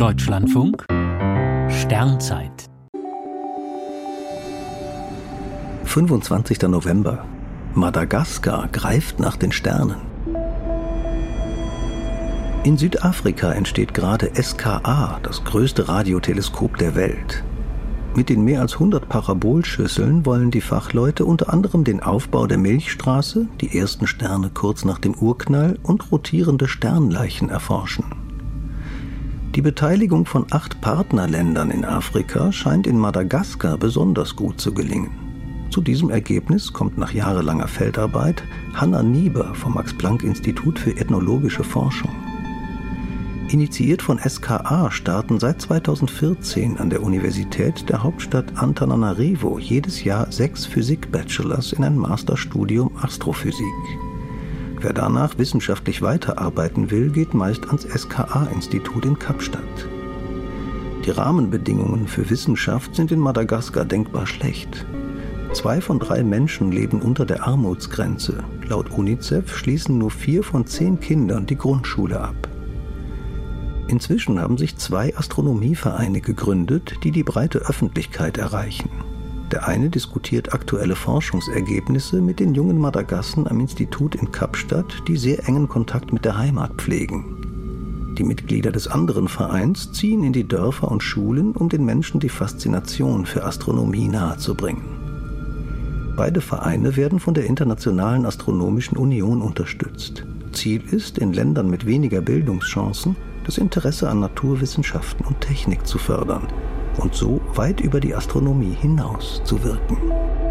Deutschlandfunk Sternzeit 25. November. Madagaskar greift nach den Sternen. In Südafrika entsteht gerade SKA, das größte Radioteleskop der Welt. Mit den mehr als 100 Parabolschüsseln wollen die Fachleute unter anderem den Aufbau der Milchstraße, die ersten Sterne kurz nach dem Urknall und rotierende Sternleichen erforschen. Die Beteiligung von acht Partnerländern in Afrika scheint in Madagaskar besonders gut zu gelingen. Zu diesem Ergebnis kommt nach jahrelanger Feldarbeit Hanna Nieber vom Max-Planck-Institut für ethnologische Forschung. Initiiert von SKA starten seit 2014 an der Universität der Hauptstadt Antananarivo jedes Jahr sechs Physik-Bachelors in ein Masterstudium Astrophysik. Wer danach wissenschaftlich weiterarbeiten will, geht meist ans SKA-Institut in Kapstadt. Die Rahmenbedingungen für Wissenschaft sind in Madagaskar denkbar schlecht. Zwei von drei Menschen leben unter der Armutsgrenze. Laut UNICEF schließen nur vier von zehn Kindern die Grundschule ab. Inzwischen haben sich zwei Astronomievereine gegründet, die die breite Öffentlichkeit erreichen. Der eine diskutiert aktuelle Forschungsergebnisse mit den jungen Madagassen am Institut in Kapstadt, die sehr engen Kontakt mit der Heimat pflegen. Die Mitglieder des anderen Vereins ziehen in die Dörfer und Schulen, um den Menschen die Faszination für Astronomie nahezubringen. Beide Vereine werden von der Internationalen Astronomischen Union unterstützt. Ziel ist, in Ländern mit weniger Bildungschancen das Interesse an Naturwissenschaften und Technik zu fördern und so weit über die Astronomie hinaus zu wirken.